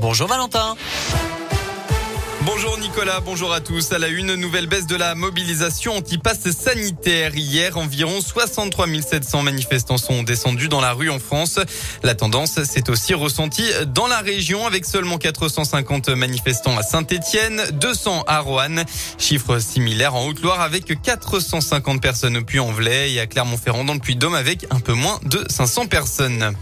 Bonjour Valentin. Bonjour Nicolas, bonjour à tous. À la une, nouvelle baisse de la mobilisation anti-pass sanitaire. Hier, environ 63 700 manifestants sont descendus dans la rue en France. La tendance s'est aussi ressentie dans la région avec seulement 450 manifestants à Saint-Etienne, 200 à Roanne. Chiffre similaire en Haute-Loire avec 450 personnes au Puy-en-Velay et à Clermont-Ferrand dans le Puy-de-Dôme avec un peu moins de 500 personnes.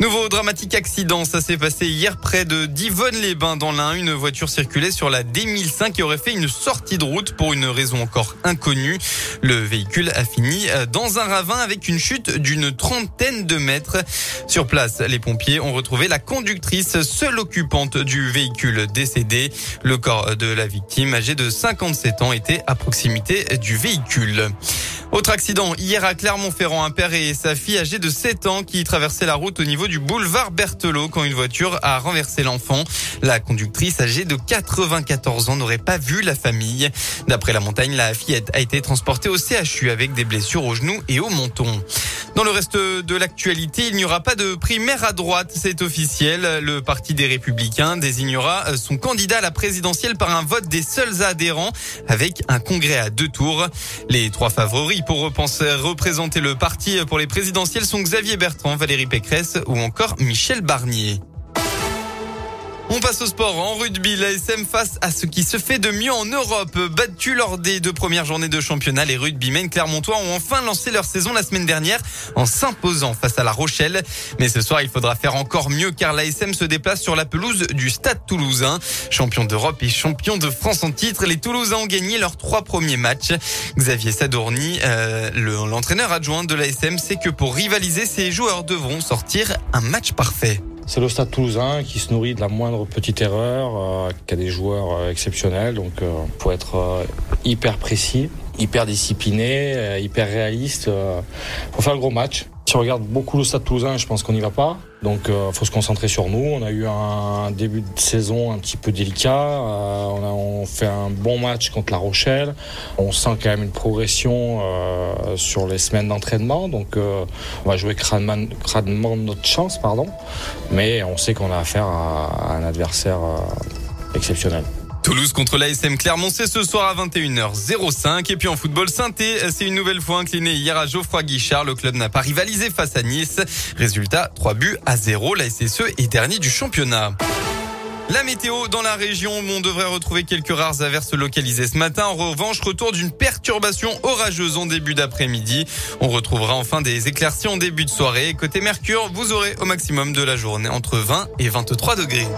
Nouveau dramatique accident, ça s'est passé hier près de Divonne-les-Bains dans l'Ain. Une voiture circulait sur la D1005 et aurait fait une sortie de route pour une raison encore inconnue. Le véhicule a fini dans un ravin avec une chute d'une trentaine de mètres. Sur place, les pompiers ont retrouvé la conductrice, seule occupante du véhicule décédé. Le corps de la victime, âgée de 57 ans, était à proximité du véhicule. Autre accident, hier à Clermont-Ferrand, un père et sa fille âgée de 7 ans qui traversaient la route au niveau du boulevard Berthelot quand une voiture a renversé l'enfant. La conductrice âgée de 94 ans n'aurait pas vu la famille. D'après la montagne, la fillette a été transportée au CHU avec des blessures au genou et au menton. Dans le reste de l'actualité, il n'y aura pas de primaire à droite, c'est officiel. Le Parti des Républicains désignera son candidat à la présidentielle par un vote des seuls adhérents avec un congrès à deux tours. Les trois favoris pour représenter le parti pour les présidentielles sont Xavier Bertrand, Valérie Pécresse ou encore Michel Barnier. On passe au sport. En rugby, l'ASM face à ce qui se fait de mieux en Europe. Battu lors des deux premières journées de championnat, les rugbymen clermontois ont enfin lancé leur saison la semaine dernière en s'imposant face à la Rochelle. Mais ce soir, il faudra faire encore mieux car l'ASM se déplace sur la pelouse du Stade toulousain. Champion d'Europe et champion de France en titre, les Toulousains ont gagné leurs trois premiers matchs. Xavier Sadourny, euh, l'entraîneur adjoint de l'ASM, sait que pour rivaliser, ses joueurs devront sortir un match parfait. C'est le Stade Toulousain qui se nourrit de la moindre petite erreur, euh, qui a des joueurs euh, exceptionnels, donc euh, faut être hyper précis, hyper discipliné, hyper réaliste. Faut faire le gros match. Si on regarde beaucoup le Stade Toulousain, je pense qu'on n'y va pas. Donc euh, faut se concentrer sur nous. On a eu un début de saison un petit peu délicat. Euh, on a fait un bon match contre La Rochelle. On sent quand même une progression euh, sur les semaines d'entraînement. Donc on va jouer crânement, notre chance, pardon. Mais on sait qu'on a affaire à, un adversaire exceptionnel. Toulouse contre l'ASM Clermont, c'est ce soir à 21h05. Et puis en football, saint c'est une nouvelle fois incliné hier à Geoffroy Guichard. Le club n'a pas rivalisé face à Nice. Résultat, 3 buts à 0. La SSE est dernier du championnat. La météo dans la région, on devrait retrouver quelques rares averses localisées ce matin. En revanche, retour d'une perturbation orageuse en début d'après-midi. On retrouvera enfin des éclaircies en début de soirée. Côté Mercure, vous aurez au maximum de la journée entre 20 et 23 degrés.